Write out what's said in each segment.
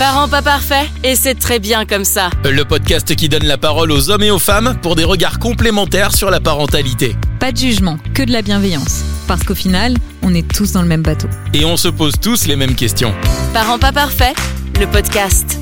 Parents pas parfaits, et c'est très bien comme ça. Le podcast qui donne la parole aux hommes et aux femmes pour des regards complémentaires sur la parentalité. Pas de jugement, que de la bienveillance. Parce qu'au final, on est tous dans le même bateau. Et on se pose tous les mêmes questions. Parents pas parfaits, le podcast.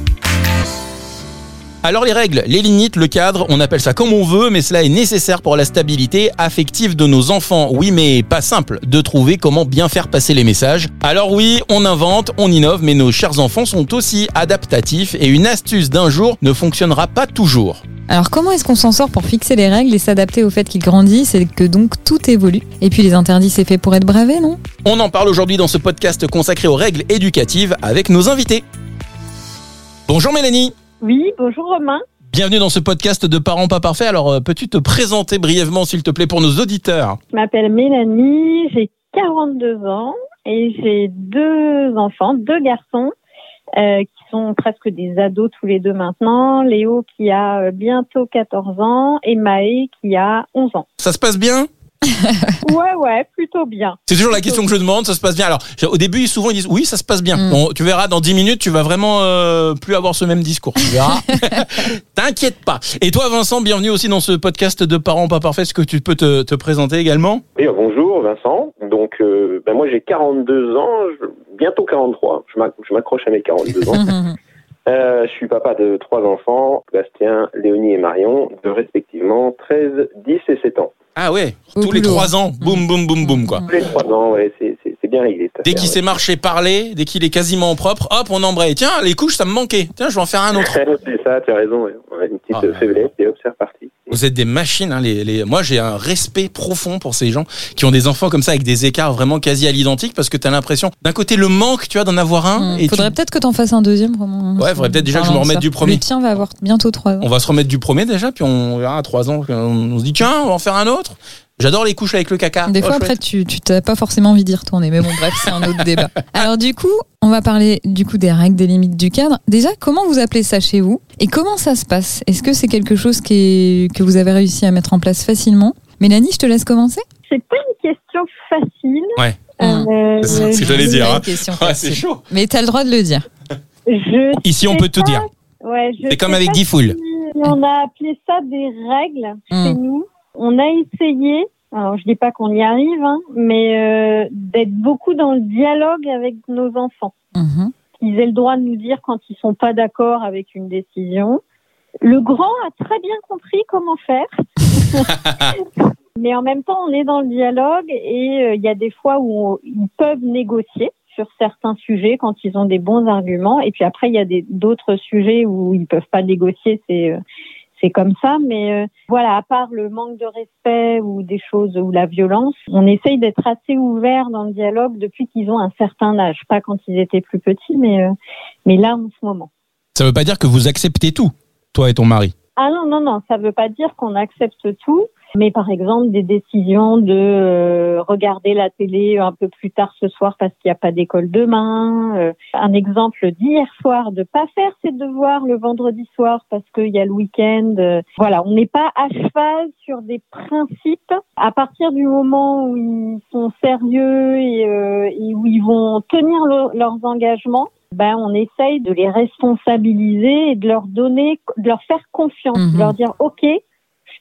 Alors les règles, les limites, le cadre, on appelle ça comme on veut, mais cela est nécessaire pour la stabilité affective de nos enfants. Oui, mais pas simple de trouver comment bien faire passer les messages. Alors oui, on invente, on innove, mais nos chers enfants sont aussi adaptatifs et une astuce d'un jour ne fonctionnera pas toujours. Alors comment est-ce qu'on s'en sort pour fixer les règles et s'adapter au fait qu'ils grandissent et que donc tout évolue? Et puis les interdits, c'est fait pour être bravé, non? On en parle aujourd'hui dans ce podcast consacré aux règles éducatives avec nos invités. Bonjour Mélanie Oui, bonjour Romain. Bienvenue dans ce podcast de Parents pas parfaits. Alors, euh, peux-tu te présenter brièvement, s'il te plaît, pour nos auditeurs? Je m'appelle Mélanie, j'ai 42 ans et j'ai deux enfants, deux garçons euh, qui sont presque des ados tous les deux maintenant. Léo qui a euh, bientôt 14 ans et Maë qui a 11 ans. Ça se passe bien? Ouais, ouais, plutôt bien. C'est toujours la question que je demande, ça se passe bien. Alors, au début, souvent, ils disent oui, ça se passe bien. Mm. Bon, tu verras, dans 10 minutes, tu vas vraiment euh, plus avoir ce même discours. Tu verras. T'inquiète pas. Et toi, Vincent, bienvenue aussi dans ce podcast de Parents pas parfaits. Est-ce que tu peux te, te présenter également? Oui, bonjour Vincent. Donc, euh, ben moi j'ai 42 ans, je- bientôt 43. Je m'ac- je m'accroche à mes 42 ans. Euh, je suis papa de trois enfants, Bastien, Léonie et Marion, de respectivement 13, 10 et 7 ans. Ah ouais, Au tous les. 3 ans, boum, boum, boum, boum, quoi. Tous les trois ans, ouais, c'est- bien réglé. cette Dès affaire, qu'il sait marcher, parler, dès qu'il est quasiment propre, hop, on embraye. Tiens, les couches, ça me manquait. Tiens, je vais en faire un autre. c'est ça, tu as raison. ouais. On a une petite Ah. euh, faiblesse et hop, c'est reparti. Vous êtes des machines. Hein, les, les... Moi, j'ai un respect profond pour ces gens qui ont des enfants comme ça avec des écarts vraiment quasi à l'identique parce que tu as l'impression, d'un côté, le manque, tu vois, d'en avoir un. Hmm, et Faudrait tu- peut-être que t'en fasses un deuxième, vraiment. Ouais, faudrait peut-être déjà que je me Parlant de remette ça. du premier. Le tien va avoir bientôt 3 ans. On va se remettre du premier déjà, puis on verra à 3 ans. On, on se dit, tiens, on va en faire un autre. J'adore les couches avec le caca. Des Oh, fois, chouette. après, tu tu t'as pas forcément envie d'y retourner. Mais bon, bref, c'est un autre débat. Alors, du coup, on va parler du coup des règles, des limites du cadre. Déjà, comment vous appelez ça chez vous Et comment ça se passe? Est-ce que c'est quelque chose qui est, que vous avez réussi à mettre en place facilement? Mélanie, je te laisse commencer. C'est pas une question facile. Ouais. Euh, C'est ce que j'allais dire. hein. Ouais, c'est chaud. Mais t'as le droit de le dire. Je Ici, on peut te pas- dire. Ouais, C'est comme avec pas Guy Foul. si On a appelé ça des règles chez Hmm. nous. On a essayé, alors je dis pas qu'on y arrive, hein, mais euh, d'être beaucoup dans le dialogue avec nos enfants. Mhm. Ils aient le droit de nous dire quand ils sont pas d'accord avec une décision. Le grand a très bien compris comment faire. Mais en même temps, on est dans le dialogue et euh, il y a des fois où on- ils peuvent négocier sur certains sujets quand ils ont des bons arguments. Et puis après, il y a d'autres sujets où ils peuvent pas négocier. C'est euh, c'est comme ça. Mais euh, voilà, à part le manque de respect ou des choses ou la violence, on essaye d'être assez ouvert dans le dialogue depuis qu'ils ont un certain âge. Pas quand ils étaient plus petits, mais euh, mais là en ce moment. Ça veut pas dire que vous acceptez tout, toi et ton mari? Ah non, non, non, ça veut pas dire qu'on accepte tout, mais par exemple des décisions de euh, regarder la télé un peu plus tard ce soir parce qu'il n'y a pas d'école demain. euh, un exemple d'hier soir, de pas faire ses devoirs le vendredi soir parce qu'il y a le week-end. euh, voilà, on n'est pas à cheval sur des principes. À partir du moment où ils sont sérieux et, euh, et où ils vont tenir le- leurs engagements, ben on essaye de les responsabiliser et de leur donner, de leur faire confiance, Mhm. de leur dire ok,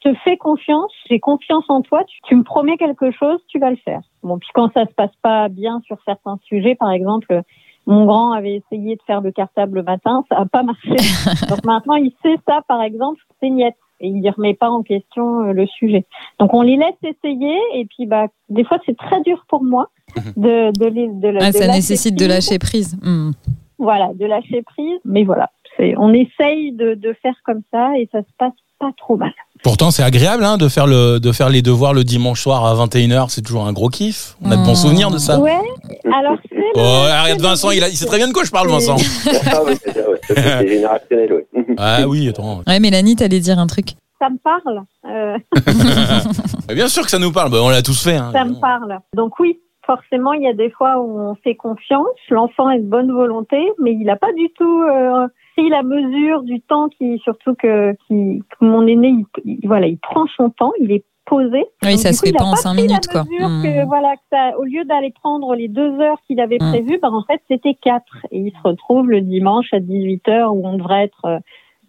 je te fais confiance, j'ai confiance en toi, tu, tu me promets quelque chose, tu vas le faire. Bon, puis quand ça se passe pas bien sur certains sujets, par exemple, mon grand avait essayé de faire le cartable le matin, ça a pas marché. Donc maintenant, il sait ça, par exemple, c'est niette. Et il ne remet pas en question euh, le sujet. Donc on les laisse essayer et puis bah des fois c'est très dur pour moi de de les de, Ah, ça nécessite de lâcher prise. Hmm. Voilà, de lâcher prise. Mais voilà, on essaye de, de faire comme ça et ça se passe pas trop mal. Pourtant, c'est agréable hein, de, faire le, de faire les devoirs le dimanche soir à 21h. C'est toujours un gros kiff. On a de bons Mmh. souvenirs de ça. Ouais. Alors c'est Oh, arrête Vincent, il, a- il sait très bien de quoi je parle, Vincent. ah oui, c'est ça, ouais. Ça, c'est générationnel, ouais. Ah oui, attends. Ouais, Mélanie, t'allais dire un truc? ça me parle. Euh, bien sûr que ça nous parle. Bah, on l'a tous fait. Hein. ça me parle. Donc oui, forcément, il y a des fois où on fait confiance. L'enfant est de bonne volonté, mais il n'a pas du tout euh, pris la mesure du temps qui, surtout que, qui, que mon aîné, il, il- voilà, il prend son temps. Il est poser. Oui, Donc, ça se coup, fait pas en cinq minutes, quoi. Hmm. que, voilà, que ça, au lieu d'aller prendre les deux heures qu'il avait Hmm. prévues, ben, en fait, c'était quatre. Et il se retrouve le dimanche à 18h où on devrait être euh,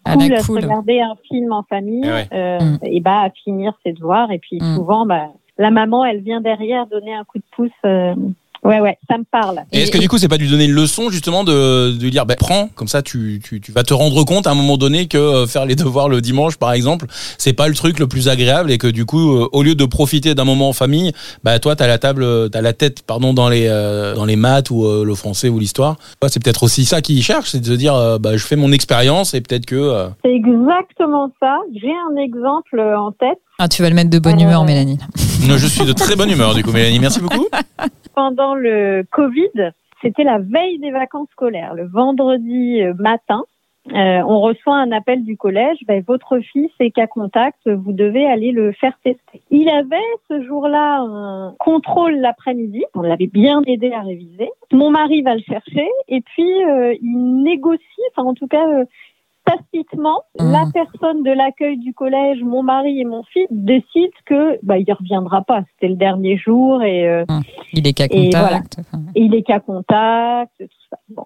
À cool la à se cool. regarder un film en famille, Eh ouais. euh, Mm. et bah à finir ses devoirs. Et puis Mm. souvent, bah, la maman, elle vient derrière donner un coup de pouce. euh, Ouais, ouais, ça me parle. Et est-ce que du coup, c'est pas de lui donner une leçon justement de, de lui dire, bah, prends, comme ça, tu, tu, tu vas te rendre compte à un moment donné que euh, faire les devoirs le dimanche, par exemple, c'est pas le truc le plus agréable et que du coup, euh, au lieu de profiter d'un moment en famille, bah toi, t'as la table, euh, t'as la tête, pardon, dans les euh, dans les maths ou euh, le français ou l'histoire. Ouais, c'est peut-être aussi ça qu'il cherche, c'est de se dire, euh, bah je fais mon expérience et peut-être que. C'est exactement ça. J'ai un exemple en tête. Ah, tu vas le mettre de bonne Euh, humeur, Mélanie. je suis de très bonne humeur du coup, Mélanie. Merci beaucoup. Pendant le Covid, c'était la veille des vacances scolaires, le vendredi euh, matin. euh, on reçoit un appel du collège, ben, votre fils est cas contact, vous devez aller le faire tester. Il avait ce jour-là un contrôle l'après-midi, on l'avait bien aidé à réviser. Mon mari va le chercher et puis euh, il négocie, enfin en tout cas euh, tacitement, Mhm. la personne de l'accueil du collège, mon mari et mon fils décident que bah, il reviendra pas. C'était le dernier jour et euh, Il est qu'à Et contact. Enfin, il est cas contact, tout ça. Bon.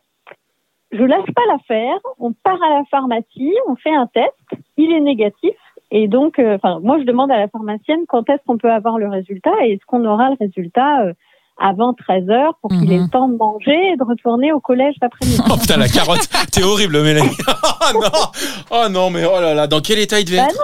Je lâche pas l'affaire, on part à la pharmacie, on fait un test, il est négatif. Et donc, euh, moi, je demande à la pharmacienne quand est-ce qu'on peut avoir le résultat et est-ce qu'on aura le résultat euh, avant 13 heures pour qu'il ait Mhm. le temps de manger et de retourner au collège l'après-midi. Oh putain, la carotte, t'es horrible, Mélanie. oh non, oh non, mais oh là là, dans quel état il devait Bah être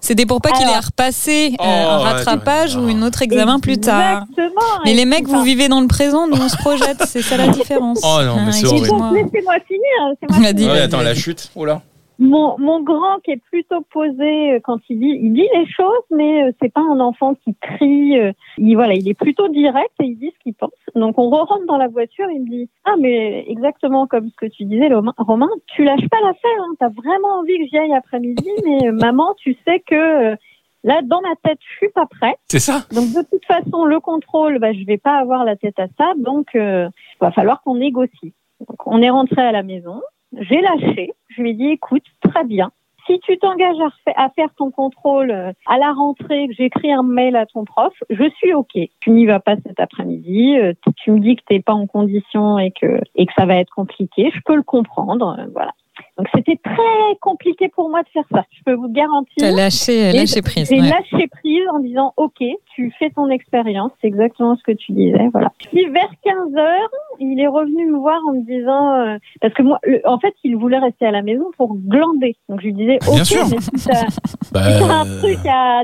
C'était pour pas qu'il ait Alors- repassé euh, Oh, un rattrapage ou une autre examen plus tard. Exactement. Mais Et les mecs, vous vivez dans le présent, nous on se projette, c'est ça la différence. Oh non, mais Ah, c'est et horrible. laissez-moi finir. Ouais, attends, la chute. Oh là. Mon, mon grand qui est plutôt posé euh, quand il dit, il dit les choses, mais euh, c'est pas un enfant qui crie. euh, il voilà, il est plutôt direct et il dit ce qu'il pense. Donc on rentre dans la voiture, il me dit ah mais exactement comme ce que tu disais Romain, tu lâches pas l'affaire, hein, t'as vraiment envie que j'y aille après-midi, mais maman tu sais que là dans ma tête je suis pas prête. C'est ça Donc de toute façon le contrôle, bah, je vais pas avoir la tête à ça, donc euh, va falloir qu'on négocie. Donc on est rentré à la maison. J'ai lâché. Je lui ai dit, écoute, très bien. Si tu t'engages à, faire ton contrôle euh, à la rentrée, que j'écris un mail à ton prof, je suis OK. Tu n'y vas pas cet après-midi. euh, tu- tu me dis que tu n'es pas en condition et que, et que ça va être compliqué. Je peux le comprendre. euh, voilà. Donc c'était très compliqué pour moi de faire ça. Je peux vous garantir. T'as lâché, lâché prise. J'ai ouais. lâché prise en disant OK, tu fais ton expérience, c'est exactement ce que tu disais, voilà. Puis vers 15 heures, il est revenu me voir en me disant euh, parce que moi, le- en fait, il voulait rester à la maison pour glander. Donc je lui disais Bien OK, sûr. mais si t'as Bah, un truc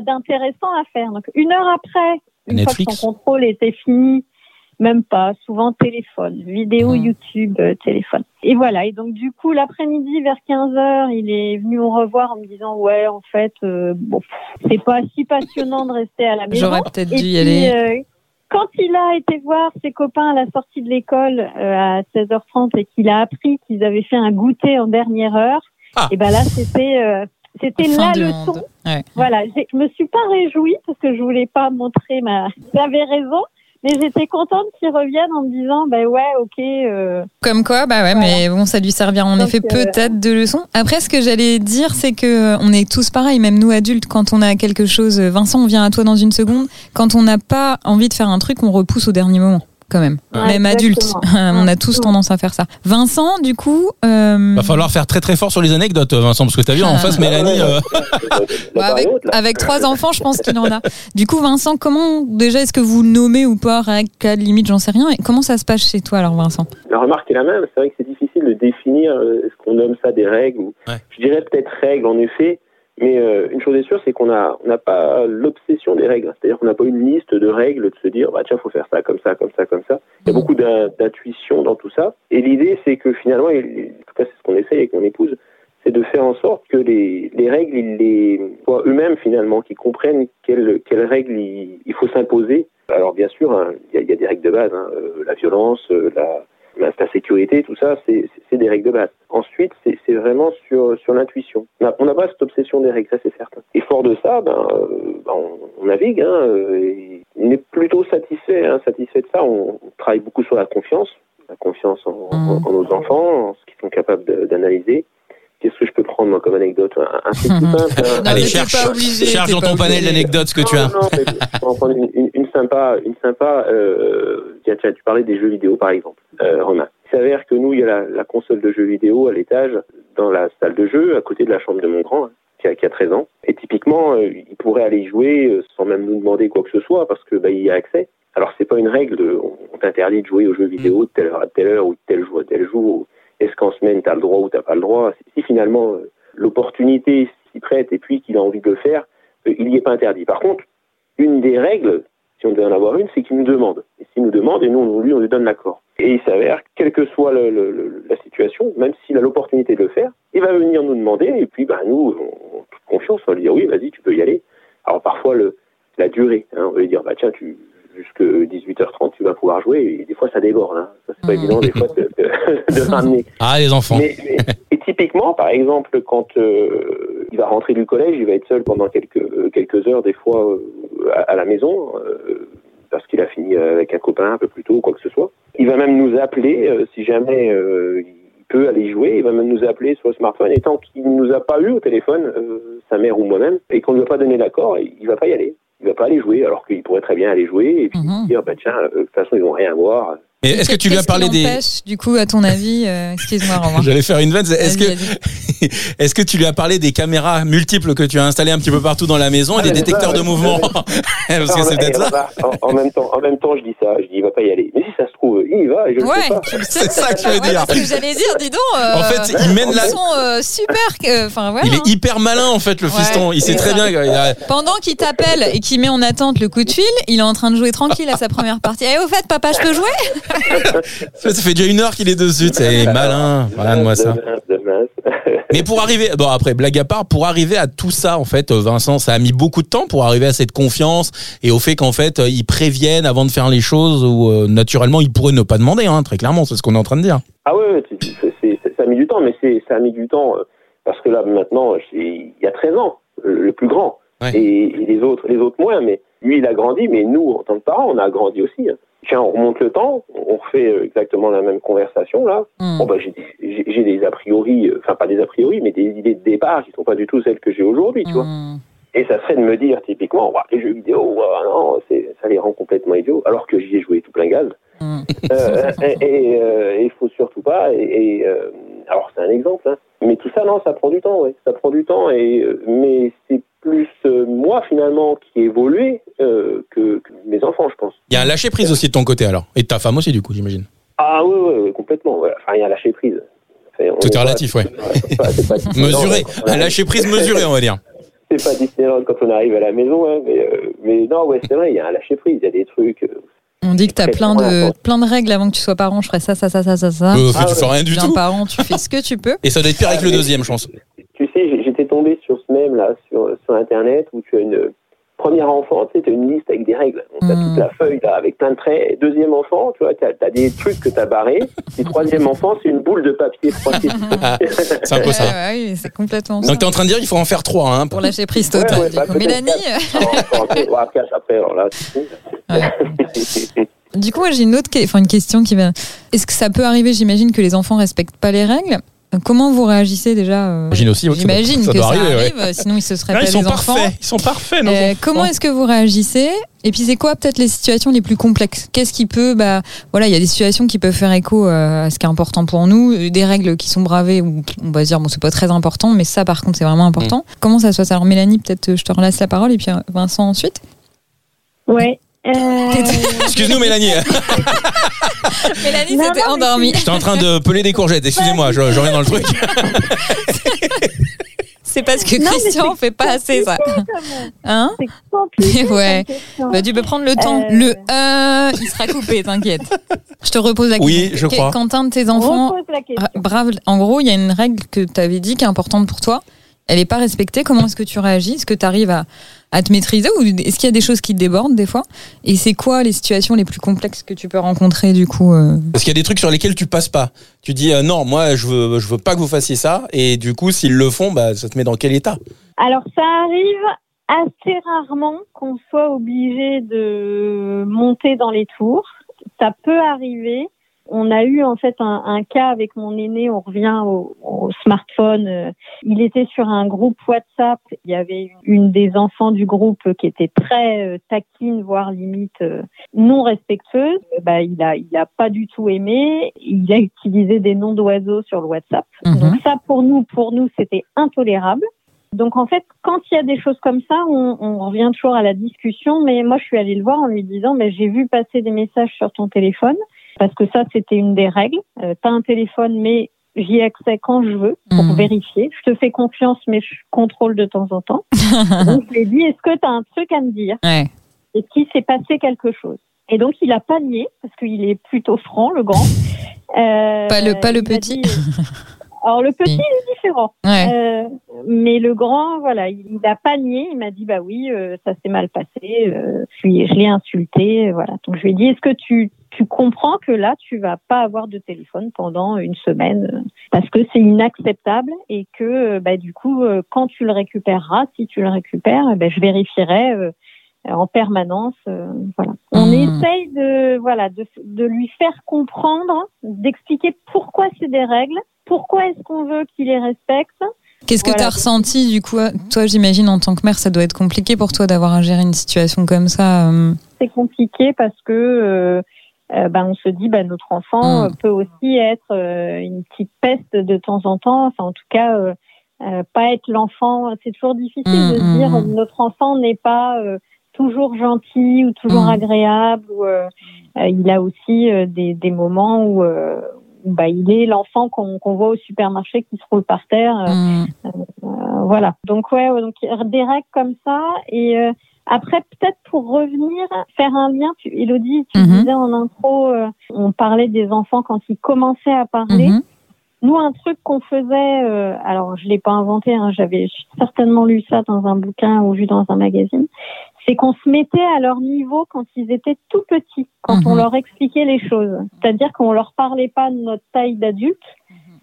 d'intéressant à faire. Donc une heure après, une Netflix. fois que son contrôle était fini, même pas, souvent téléphone, vidéo. YouTube, euh, téléphone. Et voilà, et donc du coup, l'après-midi, vers 15h, il est venu me revoir en me disant, ouais, en fait, euh, bon, c'est pas si passionnant de rester à la maison. J'aurais peut-être dû y puis, aller. euh, quand il a été voir ses copains à la sortie de l'école à 16h30 et qu'il a appris qu'ils avaient fait un goûter en dernière heure, Ah. et ben là, c'était... c'était monde. Ouais. Voilà, je me suis pas réjouie parce que je voulais pas montrer ma. J'avais raison, mais j'étais contente qu'il revienne en me disant, ben ouais, ok. euh, Comme quoi, bah ouais, Voilà. mais bon, ça lui servira en Donc, effet euh, peut-être de leçon. Après, ce que j'allais dire, c'est que euh, on est tous pareils, même nous adultes, quand on a quelque chose. Vincent, on vient à toi dans une seconde. Quand on n'a pas envie de faire un truc, on repousse au dernier moment, quand même. Ouais, même adulte, on a tous tendance à faire ça. Vincent, du coup, euh, Va falloir faire très très fort sur les anecdotes, Vincent, parce que t'as vu en face, Mélanie. euh, Bah, avec, avec trois enfants, je pense qu'il en a. Du coup, Vincent, comment déjà est-ce que vous le nommez ou pas Règle, cadre, limite, j'en sais rien. Et comment ça se passe chez toi alors, Vincent? La remarque est la même. C'est vrai que c'est difficile de définir euh, ce qu'on nomme ça des règles. Ou, Ouais. Je dirais peut-être règles en effet, mais euh, une chose est sûre, c'est qu'on on n'a pas l'obsession des règles. C'est-à-dire qu'on n'a pas une liste de règles de se dire bah tiens faut faire ça comme ça comme ça comme ça. Il y a Mhm. beaucoup d'in- d'intuition dans tout ça. Et l'idée c'est que finalement, et en tout cas c'est ce qu'on essaye avec mon épouse, c'est de faire en sorte que les, les règles, ils les soient eux-mêmes finalement, qu'ils comprennent quelles, quelles règles il, il faut s'imposer. Alors bien sûr, hein, il y, a- il y a des règles de base, hein, euh, la violence, euh, la, la, la sécurité, tout ça, c'est des règles de base. Ensuite, c'est c'est vraiment sur, sur l'intuition. On n'a on n'a pas cette obsession des règles, ça c'est certain. Et fort de ça, ben, euh, ben, on, on navigue, hein, euh, et on est plutôt satisfait, hein, satisfait de ça. On, on travaille beaucoup sur la confiance, la confiance en, en- en nos enfants, en ce qu'ils sont capables d'analyser. Qu'est-ce que je peux prendre moi comme anecdote un, un truc tout simple hein. Non, Allez, cherche, pas obligé, cherche dans pas ton panel d'anecdotes ce que tu as. Non, non, mais je vais en prendre une, une- une sympa, une sympa. Euh, tiens, tiens, tu parlais des jeux vidéo par exemple, euh, Romain. Il s'avère que nous, il y a la, la console de jeux vidéo à l'étage, dans la salle de jeu, à côté de la chambre de mon grand, hein, qui, a, qui a 13 ans. Et typiquement, euh, il pourrait aller y jouer euh, sans même nous demander quoi que ce soit, parce que bah, il y a accès. Alors c'est pas une règle, de, on, on t'interdit de jouer aux jeux vidéo de telle heure à telle heure ou de tel jour à tel jour. Est-ce qu'en semaine t'as le droit ou t'as pas le droit Si finalement euh, l'opportunité s'y prête et puis qu'il a envie de le faire, euh, il n'y est pas interdit. Par contre, une des règles, si on devait en avoir une, c'est qu'il nous demande. Et s'il nous demande, et nous, on, lui, on lui donne l'accord. Et il s'avère, quelle que soit la situation, même s'il a l'opportunité de le faire, il va venir nous demander, et puis bah, nous, on, toute confiance, on va lui dire oui, vas-y, tu peux y aller. Alors parfois, la durée, hein, on va lui dire, bah tiens, tu jusque 18h30, tu vas pouvoir jouer, et des fois, ça déborde. Hein. Ça, c'est pas Mhm. évident, des fois, de, de- de ramener. Ah, les enfants. Mais, mais- et typiquement, par exemple, quand euh, il va rentrer du collège, il va être seul pendant quelques, euh, quelques heures, des fois, euh, à, à la maison, euh, parce qu'il a fini avec un copain un peu plus tôt ou quoi que ce soit. Il va même nous appeler, euh, si jamais euh, il peut aller jouer, il va même nous appeler sur le smartphone, et tant qu'il ne nous a pas eu au téléphone, euh, sa mère ou moi-même, et qu'on ne lui a pas donné l'accord, il va pas y aller. Il va pas aller jouer, alors qu'il pourrait très bien aller jouer, et puis Mhm. dire, bah tiens, euh, de toute façon, ils vont rien voir. Mais est-ce que tu lui as parlé des. Du coup, à ton avis, euh, excuse-moi, Romain. J'allais faire une vanne. Est-ce que, est-ce que tu lui as parlé des caméras multiples que tu as installées un petit peu partout dans la maison et des Ah, c'est détecteurs ça, de ouais. mouvement Parce que Non, c'est mais, peut-être ça. en, en même temps, en même temps, je dis ça, je dis il va pas y aller. Mais si ça se trouve, il y va et je Ouais. C'est ça que je veux Ouais, dire. parce que j'allais dire, dis donc. euh, En fait, il mène ils la. sont euh, super. euh, Enfin, voilà. Il est hyper malin en fait le Ouais, fiston. Il sait très bien. a- Pendant qu'il t'appelle et qu'il met en attente le coup de fil, il est en train de jouer tranquille à sa première partie. Eh, au fait, papa, je peux jouer? Ça fait déjà une heure qu'il est dessus. C'est malin. Regarde-moi ça. De de mince. Mais pour arriver, bon après blague à part, pour arriver à tout ça en fait, Vincent, ça a mis beaucoup de temps pour arriver à cette confiance et au fait qu'en fait ils préviennent avant de faire les choses où euh, naturellement ils pourraient ne pas demander, hein, très clairement, c'est ce qu'on est en train de dire. Ah ouais, ça a mis du temps, mais c'est ça a mis du temps euh, parce que là maintenant, il y a 13 ans, le, le plus grand, Ouais. et, et les autres, les autres moins. Mais lui, il a grandi, mais nous, en tant que parents, on a grandi aussi. hein. Tiens, on remonte le temps, on refait euh, exactement la même conversation là. Hmm. Bon bah j'ai des, j'ai- j'ai des a priori, euh, enfin pas des a priori, mais des idées de départ qui sont pas du tout celles que j'ai aujourd'hui, tu vois. Hmm. Et ça serait de me dire typiquement, Ouah, les jeux vidéo, ouah, non, c'est, ça les rend complètement idiots, alors que j'y ai joué tout plein gaz. Hmm. Euh, et et, euh, il faut surtout pas. Et, et, euh, alors c'est un exemple, hein. mais tout ça non, ça prend du temps, ouais. Ça prend du temps. Et euh, mais c'est plus euh, moi finalement qui ai évolué euh, que, que mes enfants, je pense. Il y a un lâcher prise aussi de ton côté alors et de ta femme aussi du coup j'imagine. Ah oui, oui, oui, complètement. ouais. Enfin, il y a lâcher prise. Enfin, Tout est relatif, ouais. Mesuré, ouais. un lâcher prise mesuré on va dire. C'est pas Disneyland quand on arrive à la maison, hein, mais, euh, mais non, ouais, c'est vrai, il y a un lâcher prise. Il y a des trucs. euh, On dit que t'as Très plein de, plein de règles avant que tu sois parent. Je ferais ça, ça, ça, ça, ça, ça. Euh, Ah tu fais ouais. rien du tout. parent, tu fais ce que tu peux. Et ça doit être pire avec le deuxième je pense. Tu sais, j'étais tombé sur même là sur, sur internet où tu as une première enfant, tu sais, as une liste avec des règles. Donc, t'as Mm. toute la feuille là avec plein de traits. Deuxième enfant, tu vois, t'as as des trucs que t'as barrés. Et troisième enfant, c'est une boule de papier. C'est un peu ça. Ouais, c'est complètement ça. Donc t'es en train de dire il faut en faire trois hein. Pour lâcher prise totale. ouais, bah, Mélanie, c'est Du coup, moi, j'ai une autre, que- enfin une question qui vient. Est-ce que ça peut arriver J'imagine que les enfants respectent pas les règles? Comment vous réagissez déjà euh, J'imagine aussi, J'imagine ça que doit ça arriver, ouais. arrive, euh, sinon ils se seraient Ah, pas ils sont enfants. parfaits, ils sont parfaits nos Euh, enfants. comment est-ce que vous réagissez Et puis c'est quoi peut-être les situations les plus complexes Qu'est-ce qui peut, bah voilà, il y a des situations qui peuvent faire écho euh, à ce qui est important pour nous, euh, des règles qui sont bravées ou on va se dire bon c'est pas très important, mais ça par contre c'est vraiment important. Mm. Comment ça se passe? Alors Mélanie, peut-être euh, je te relaisse la parole et puis euh, Vincent ensuite. Ouais. Euh, Excuse-nous Mélanie, Mélanie Non, s'était non, endormie. j'étais en train de peler des courgettes. Excusez-moi, je, je reviens dans le truc. C'est parce que Non, Christian c'est fait pas assez ça. Hein. Ouais. Bah, tu peux prendre le temps. Euh. Le euh, il sera coupé, t'inquiète. Je te repose la Oui, question. je crois. Quand un de tes enfants. Ah, Brave. En gros, il y a une règle que tu avais dit qui est importante pour toi. Elle n'est pas respectée. Comment est-ce que tu réagis? Est-ce que tu arrives à, à te maîtriser ou est-ce qu'il y a des choses qui te débordent des fois? Et c'est quoi les situations les plus complexes que tu peux rencontrer du coup euh? Parce qu'il y a des trucs sur lesquels tu passes pas. Tu dis euh, non, moi je veux, je veux pas que vous fassiez ça. Et du coup, s'ils le font, bah ça te met dans quel état? Alors, ça arrive assez rarement qu'on soit obligé de monter dans les tours. Ça peut arriver, On a eu en fait un, un cas avec mon aîné, on revient au, au smartphone. euh, Il était sur un groupe WhatsApp, il y avait une des enfants du groupe qui était très euh, taquine, voire limite euh, non respectueuse. Bah, il a, il a pas du tout aimé. Il a utilisé des noms d'oiseaux sur le WhatsApp. Mhm. Donc ça, pour nous, pour nous, c'était intolérable. Donc en fait, quand il y a des choses comme ça, on, on revient toujours à la discussion. Mais moi, je suis allée le voir en lui disant, mais j'ai vu passer des messages sur ton téléphone parce que ça, c'était une des règles. Euh, T'as un téléphone, mais j'y ai accès quand je veux pour Mhm. vérifier. Je te fais confiance, mais je contrôle de temps en temps. Donc je lui ai dit, est-ce que tu as un truc à me dire Ouais. Est-ce qu'il s'est passé quelque chose Et donc il a pas nié parce qu'il est plutôt franc, le grand. Euh, Pas le- pas le petit. dit- Alors le petit il est différent. Ouais. Euh, mais le grand, voilà, il n'a pas nié. Il m'a dit bah oui, euh, ça s'est mal passé. Euh, je, l'ai insulté, euh, voilà. Donc je lui ai dit est-ce que tu tu comprends que là tu vas pas avoir de téléphone pendant une semaine euh, parce que c'est inacceptable et que euh, bah du coup euh, quand tu le récupéreras, si tu le récupères, ben, je vérifierai. euh, en permanence, euh, voilà. On Mhm. essaye de voilà de, de lui faire comprendre, d'expliquer pourquoi c'est des règles, pourquoi est-ce qu'on veut qu'il les respecte. Qu'est-ce que Voilà. tu as ressenti du coup Toi, j'imagine en tant que mère, ça doit être compliqué pour toi d'avoir à gérer une situation comme ça. C'est compliqué parce que euh, euh, ben, on se dit ben, notre enfant Mm. euh, peut aussi être euh, une petite peste de temps en temps. Enfin, en tout cas, euh, euh, pas être l'enfant. C'est toujours difficile de se mm, dire mm. notre enfant n'est pas euh, toujours gentil ou toujours agréable. Ou, il a aussi euh, des, des moments où, euh, bah, il est l'enfant qu'on qu'on voit au supermarché qui se roule par terre. euh, Hmm. euh, voilà. Donc ouais, ouais, donc des règles comme ça. Et euh, après, peut-être pour revenir, faire un lien. Tu, Elodie, tu Mhm. disais en intro, euh, on parlait des enfants quand ils commençaient à parler. Mhm. Nous, un truc qu'on faisait, euh, alors je l'ai pas inventé, hein, j'avais certainement lu ça dans un bouquin ou vu dans un magazine, c'est qu'on se mettait à leur niveau quand ils étaient tout petits, quand on Mhm. leur expliquait les choses. C'est-à-dire qu'on leur parlait pas de notre taille d'adulte,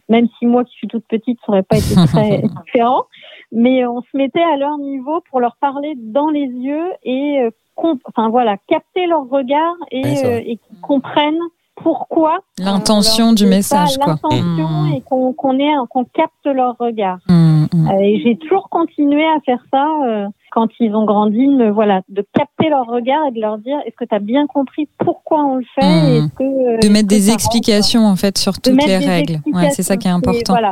même si moi qui suis toute petite, ça aurait pas été très différent, mais on se mettait à leur niveau pour leur parler dans les yeux et, euh, comp- enfin voilà, capter leur regard et, euh, et qu'ils comprennent pourquoi L'intention alors, du message, quoi. L'intention Mm. et qu'on qu'on ait un- qu'on capte leur regard. Hmm, hmm. Euh, et j'ai toujours continué à faire ça euh, quand ils ont grandi, de me- voilà, de capter leur regard et de leur dire est-ce que tu as bien compris pourquoi on le fait Mm. et est-ce que, euh, De mettre que des explications en fait sur toutes les règles. Ouais, c'est ça qui est important. voilà.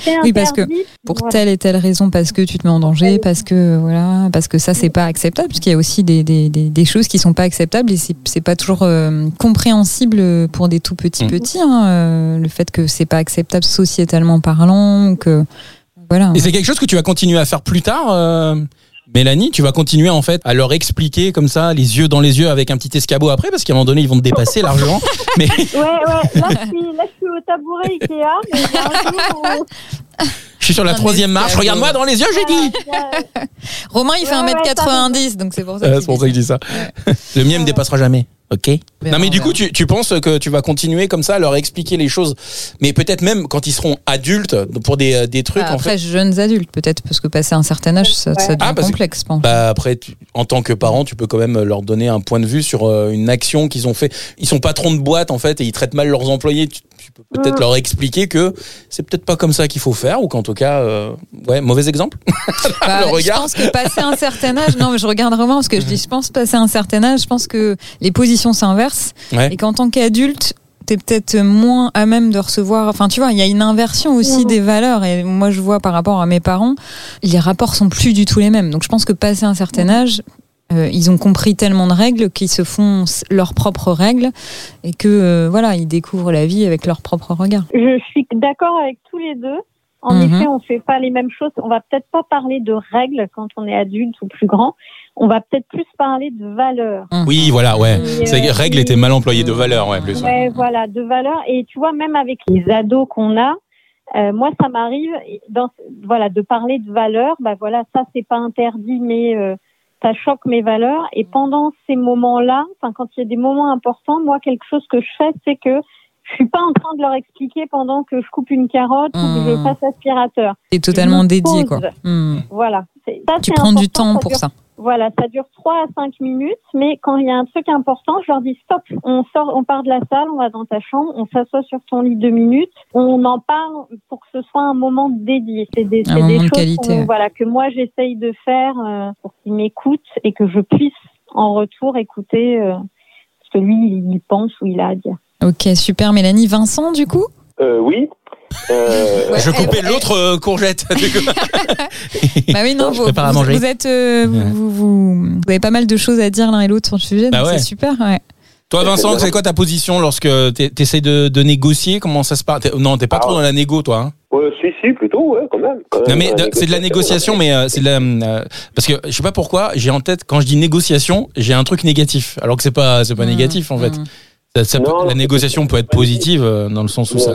C'est Oui, parce que pour voilà. telle et telle raison, parce que tu te mets en danger, parce que voilà, parce que ça c'est pas acceptable, puisqu'il y a aussi des, des, des, des choses qui sont pas acceptables et c'est c'est pas toujours euh, compréhensible pour des tout petits petits. hein, euh, le fait que c'est pas acceptable sociétalement parlant, que voilà. Et c'est quelque chose que tu vas continuer à faire plus tard, euh, Mélanie? Tu vas continuer en fait à leur expliquer comme ça, les yeux dans les yeux, avec un petit escabeau après, parce qu'à un moment donné ils vont te dépasser largement. Mais Ouais, ouais, là je, suis, là je suis au tabouret Ikea, mais il y a un jour où- je suis sur la troisième marche. Regarde-moi dans les yeux, j'ai dit. Ouais, Romain il fait Ouais, ouais, 1m90, donc c'est pour ça. Euh, qu'il c'est pour ça que je dis ça. Le mien me dépassera jamais. Ok. Non mais du coup tu, tu penses que tu vas continuer comme ça à leur expliquer les choses, mais peut-être même quand ils seront adultes pour des, des trucs Bah, en après, fait. jeunes adultes, peut-être, parce que passer un certain âge, ça, ça devient Ah, que- complexe, je pense. Bah après, tu- en tant que parent, tu peux quand même leur donner un point de vue sur euh, une action qu'ils ont fait. Ils sont patrons de boîte en fait et ils traitent mal leurs employés. Tu, tu peux peut-être Mm. leur expliquer que c'est peut-être pas comme ça qu'il faut faire ou qu'en tout cas, euh, ouais, mauvais exemple. Bah, le je pense que passer un certain âge, non, mais je regarde vraiment parce que je dis, je pense passer un certain âge, je pense que les positions s'inversent Ouais. et qu'en tant qu'adulte, t'es peut-être moins à même de recevoir. Enfin, tu vois, il y a une inversion aussi Mhm. des valeurs et moi je vois par rapport à mes parents, les rapports sont plus du tout les mêmes. Donc je pense que passer un certain âge. euh, ils ont compris tellement de règles qu'ils se font leurs propres règles et que euh, voilà ils découvrent la vie avec leur propre regard. Je suis d'accord avec tous les deux. En Mhm. effet, on fait pas les mêmes choses. On va peut-être pas parler de règles quand on est adulte ou plus grand. On va peut-être plus parler de valeurs. Oui, voilà, ouais. Euh, règle était mal employée de valeur, ouais, plus. ouais. Voilà, de valeurs. Et tu vois, même avec les ados qu'on a, euh, moi, ça m'arrive, voilà, de parler de valeurs. Bah voilà, ça c'est pas interdit, mais euh, ça choque mes valeurs. Et pendant ces moments-là, enfin, quand il y a des moments importants, moi, quelque chose que je fais, c'est que je suis pas en train de leur expliquer pendant que je coupe une carotte ou que je Mmh. passe l'aspirateur. T'es totalement me dédié pose. quoi. Hmm. Voilà. C'est- Ça, Tu c'est prends du temps ça pour dure ça. Voilà, ça dure 3 à 5 minutes, mais quand il y a un truc important, je leur dis stop, on sort, on part de la salle, on va dans ta chambre, on s'assoit sur ton lit deux minutes, on en parle pour que ce soit un moment dédié. C'est des, Un c'est des de choses qualité, voilà, que moi j'essaye de faire euh, pour qu'ils m'écoutent et que je puisse en retour écouter euh, ce que lui il pense ou il a à dire. Ok, super. Mélanie, Vincent, du coup? Euh, oui. Euh, Ouais, Je coupais elle- l'autre euh, courgette. Bah oui, non, vous, à vous- manger. vous êtes, euh, vous, Ouais. vous, vous- vous avez pas mal de choses à dire l'un et l'autre sur le sujet, Bah donc ouais. c'est super. Ouais. Toi, Vincent, c'est quoi ta position lorsque t'es- t'essayes de, de négocier? Comment ça se passe? T'es- Non, t'es pas Ah. trop dans la négo, toi. hein ouais, si, si, plutôt, ouais, quand même. quand non, mais c'est de la négociation, mais euh, c'est de la euh, parce que je sais pas pourquoi j'ai en tête quand je dis négociation, j'ai un truc négatif, alors que c'est pas c'est pas Mmh, négatif en fait. Ça- ça peut- Non, la négociation peut être positive euh, dans le sens où ça.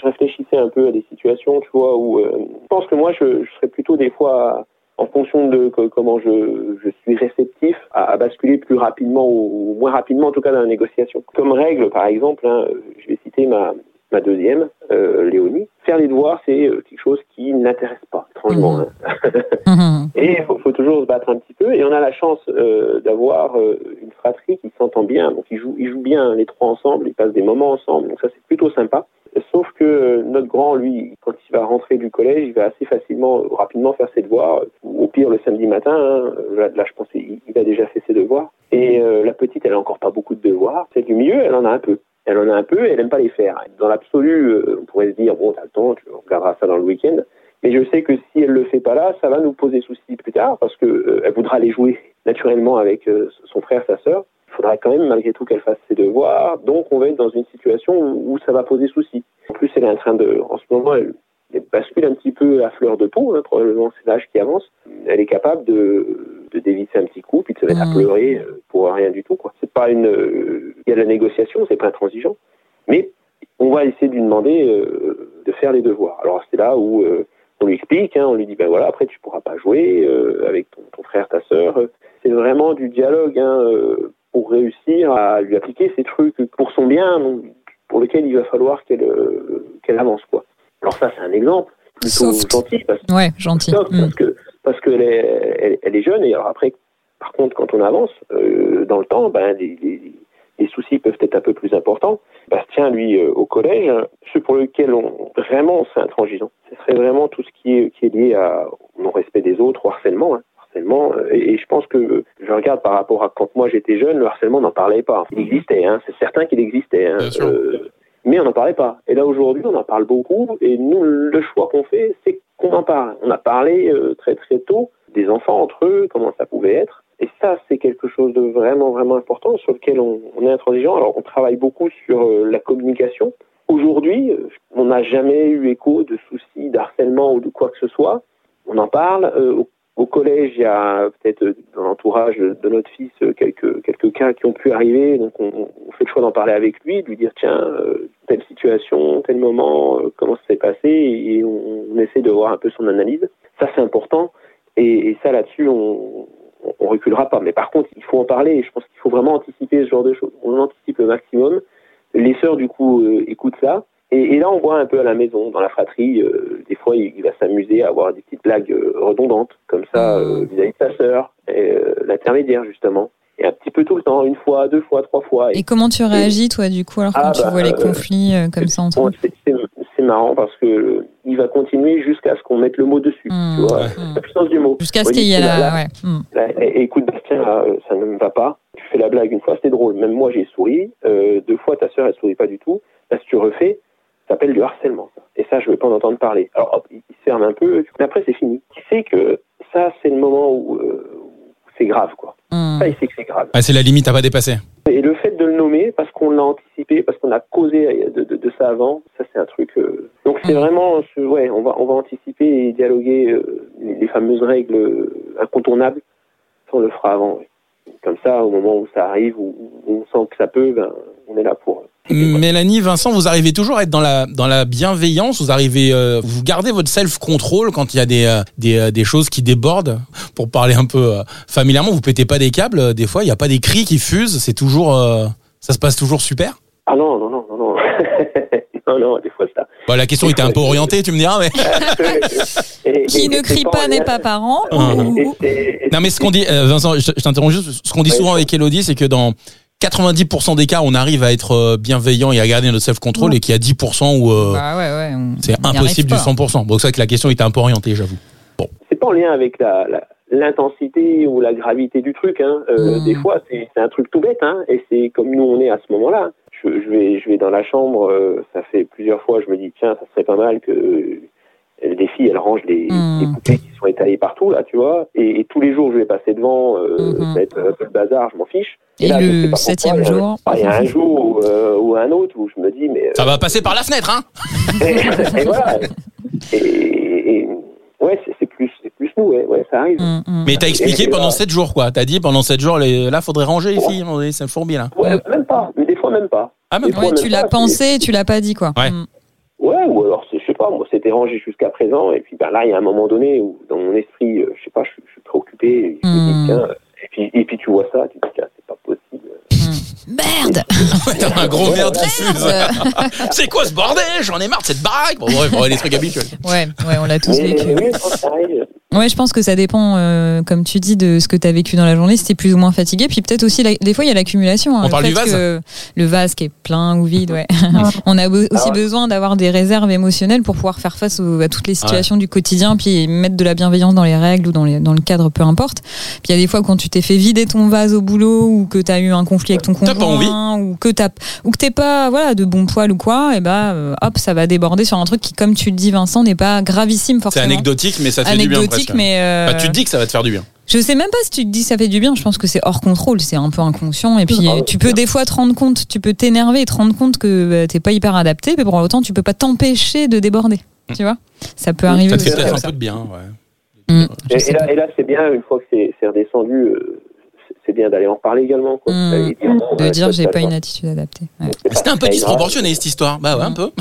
Je réfléchissais un peu à des situations, tu vois, où euh, je pense que moi, je, je serais plutôt des fois, en fonction de co- comment je, je suis réceptif, à, à basculer plus rapidement ou, ou moins rapidement, en tout cas, dans la négociation. Comme règle, par exemple, hein, je vais citer ma, ma deuxième, euh, Léonie. Faire les devoirs, c'est euh, quelque chose qui n'intéresse pas, étrangement. Mhm. hein. Mhm. Et il faut, faut toujours se battre un petit peu. Et on a la chance euh, d'avoir euh, une fratrie qui s'entend bien. Donc ils jouent, ils jouent bien les trois ensemble, ils passent des moments ensemble. Donc ça c'est plutôt sympa. Sauf que euh, notre grand, lui, quand il va rentrer du collège, il va assez facilement, euh, rapidement faire ses devoirs. Au pire le samedi matin. hein. Là, là, je pense qu'il il a déjà fait ses devoirs. Et euh, la petite, elle a encore pas beaucoup de devoirs. Celle du milieu, elle en a un peu. Elle en a un peu et elle aime pas les faire. Dans l'absolu, euh, on pourrait se dire bon, t'as le temps, tu regarderas ça dans le week-end. Mais je sais que si elle le fait pas là, ça va nous poser souci plus tard parce que euh, voudra les jouer naturellement avec euh, son frère, sa sœur. Il faudra quand même malgré tout qu'elle fasse ses devoirs. Donc on va être dans une situation où, ça va poser souci. En plus, elle est en train de, en ce moment, elle, elle bascule un petit peu à fleur de peau. Hein, probablement c'est l'âge qui avance. Elle est capable de, de dévisser un petit coup puis de se mettre à Mhm. pleurer euh, pour rien du tout. Quoi. C'est pas une, euh, il y a de la négociation, c'est pas intransigeant. Mais on va essayer de lui demander euh, de faire les devoirs. Alors c'est là où on lui explique, hein, on lui dit ben voilà, après tu pourras pas jouer avec ton, ton frère, ta sœur. C'est vraiment du dialogue hein, pour réussir à lui appliquer ces trucs pour son bien, pour lequel il va falloir qu'elle qu'elle avance quoi. Alors ça c'est un exemple plutôt Soft. gentil parce Ouais, gentil. Soft, Mm. parce que parce qu'elle est elle, elle est jeune et alors après par contre quand on avance euh, dans le temps ben les, les, les soucis peuvent être un peu plus importants Bastien lui euh, au collège ceux pour lesquels on vraiment c'est intransigeant ce serait vraiment tout ce qui est qui est lié à non respect des autres au harcèlement hein. Harcèlement, euh, et, et je pense que je regarde par rapport à quand moi j'étais jeune, le harcèlement n'en parlait pas. Il existait, hein, c'est certain qu'il existait. hein. Bien sûr. Euh, mais on n'en parlait pas. Et là aujourd'hui, on en parle beaucoup. Et nous, le choix qu'on fait, c'est qu'on en parle. On a parlé euh, très très tôt des enfants entre eux, comment ça pouvait être. Et ça, c'est quelque chose de vraiment vraiment important sur lequel on, est intransigeant. Alors, on travaille beaucoup sur euh, la communication. Aujourd'hui, euh, on n'a jamais eu écho de soucis d'harcèlement ou de quoi que ce soit. On en parle. Au, collège, il y a peut-être dans l'entourage de, notre fils quelques quelques cas qui ont pu arriver. Donc, on, on fait le choix d'en parler avec lui, de lui dire tiens, euh, telle situation, tel moment, euh, comment ça s'est passé, et on, on essaie de voir un peu son analyse. Ça, c'est important. Et, et ça, là-dessus, on, on, reculera pas. Mais par contre, il faut en parler. Et je pense qu'il faut vraiment anticiper ce genre de choses. On anticipe le maximum. Les sœurs, du coup, euh, écoutent ça. Et, et là, on voit un peu à la maison, dans la fratrie, euh, des fois, il, il va s'amuser à avoir des petites blagues euh, redondantes, comme ça, euh, vis-à-vis de sa sœur, l'intermédiaire, justement. Et un petit peu tout le temps, une fois, deux fois, trois fois. Et comment tu réagis, toi, du coup, alors quand Ah, tu bah, vois les euh, conflits euh, comme ça entre c'est- marrant parce que euh, il va continuer jusqu'à ce qu'on mette le mot dessus. Mmh, tu vois, mmh. la puissance du mot. Jusqu'à ce qu'il y ait la. Ouais. mm. là, eh, écoute Bastien, là, euh, ça ne me va pas. Tu fais la blague une fois, c'était drôle. Même moi, j'ai souri. Euh, deux fois, ta sœur, elle sourit pas du tout. Là, si tu refais, ça s'appelle du harcèlement. Et ça, je veux pas en entendre parler. Alors, hop, il ferme un peu, mais après, c'est fini. Tu sais que ça, c'est le moment où, euh, où c'est grave, quoi. Mm. Ça, que c'est grave. Ah, c'est la limite à pas dépasser. Et le fait de le nommer, parce qu'on l'a anticipé, parce qu'on a causé de, de- de ça avant, ça c'est un truc. euh, Donc c'est Mhm. vraiment, ce- ouais, on va on va anticiper et dialoguer euh, les, les fameuses règles euh, incontournables. Ça, on le fera avant. ouais. Comme ça, au moment où ça arrive, où, où on sent que ça peut, ben, on est là pour. Mélanie, Vincent, vous arrivez toujours à être dans la dans la bienveillance. Vous arrivez, euh, vous gardez votre self control quand il y a des euh, des, euh, des choses qui débordent. Pour parler un peu euh, familièrement, vous pétez pas des câbles. euh, Des fois, il y a pas des cris qui fusent. C'est toujours, euh, ça se passe toujours super? Ah non, non, non, non, non. non, non, des fois ça. Bon, la question était un peu orientée, tu me diras, mais. Et- Qui et- ne crie pas n'est pas parent. Ou- Non, mais ce qu'on dit, euh, Vincent, je je t'interromps juste. Ce qu'on dit Ouais. souvent avec Elodie, c'est que dans 90% des cas, on arrive à être euh, bienveillant et à garder notre self-control et qu'il y a 10% où euh, Bah ouais, ouais. on- c'est impossible du arrive pas. 100%. Bon, c'est vrai que la question était un peu orientée, j'avoue. c'est pas en lien avec la, la- l'intensité ou la gravité du truc. Hein. Euh, Mm. Des fois, c'est, c'est un truc tout bête, hein, et c'est comme nous on est à ce moment-là. Je, je vais, je vais dans la chambre. euh, ça fait plusieurs fois, je me dis tiens, ça serait pas mal que des filles, elles rangent les, Mm. les poupées qui sont étalées partout là, tu vois. Et, et tous les jours, je vais passer devant. Euh, Mhm. Ça va être un peu le bazar, je m'en fiche. Et là, le septième a- jour. Il y a un jour ou, euh, ou un autre où je me dis mais Ça va passer par la fenêtre, hein et, et voilà. Et, et- ouais, c'est, plus, c'est plus nous, ouais, ouais, ça arrive. Hum, hum. Mais t'as expliqué pendant là- 7 jours, quoi. T'as dit pendant 7 jours, les... là, faudrait ranger les filles. C'est fourbi, là. Ouais, même pas. Mais des fois même pas. Ah, même Ouais, tu l'as pensé et tu l'as pas dit, quoi. Ouais. Hum. Ouais, ou alors, pas, moi, c'était rangé jusqu'à présent, et puis ben, là, il y a un moment donné où, dans mon esprit, euh, je sais pas, je, suis- je suis préoccupé, et je me Hmm. dis, tiens, et puis, et puis tu vois ça, tu te dis, tiens, c'est pas possible. Merde Ouais, T'as un gros merde qui fuse. C'est quoi ce bordel? J'en ai marre de cette baraque. Bon, bref, les trucs habituels. Ouais, ouais, on l'a tous vécu. oui, Ouais, je pense que ça dépend, euh, comme tu dis, de ce que tu as vécu dans la journée, si t'es plus ou moins fatigué. Puis peut-être aussi, la- des fois, il y a l'accumulation. hein, On le parle fait du vase que Le vase qui est plein ou vide, ouais. On a be- aussi Ah ouais. besoin d'avoir des réserves émotionnelles pour pouvoir faire face au- à toutes les situations du quotidien, puis mettre de la bienveillance dans les règles ou dans, les, dans le cadre, peu importe. Puis il y a des fois quand tu t'es fait vider ton vase au boulot ou que tu as eu un conflit avec ton pas conjoint ou que t'as ou que t'es pas voilà de bon poil ou quoi, et bah euh, hop, ça va déborder sur un truc qui, comme tu le dis, Vincent, n'est pas gravissime C'est forcément. anecdotique, mais ça fait du bien. Mais euh, Bah, tu te dis que ça va te faire du bien. je sais même pas si tu te dis que ça fait du bien. Je pense que c'est hors contrôle, c'est un peu inconscient. Et puis ouais, tu peux des fois te rendre compte, tu peux t'énerver et te rendre compte que bah, t'es pas hyper adapté, mais pour autant tu peux pas t'empêcher de déborder. Tu vois? Ça peut arriver. Ça te fait peut-être un peu de bien. Ouais. Mm, Et, là, pas. et là, c'est bien, une fois que c'est c'est redescendu, euh, c'est- bien d'aller en reparler également. Quoi. Mm. D'aller dire, bon, De ouais, dire j'ai pas une attitude adaptée. Ouais. C'était un peu disproportionné cette histoire. Bah ouais, un peu.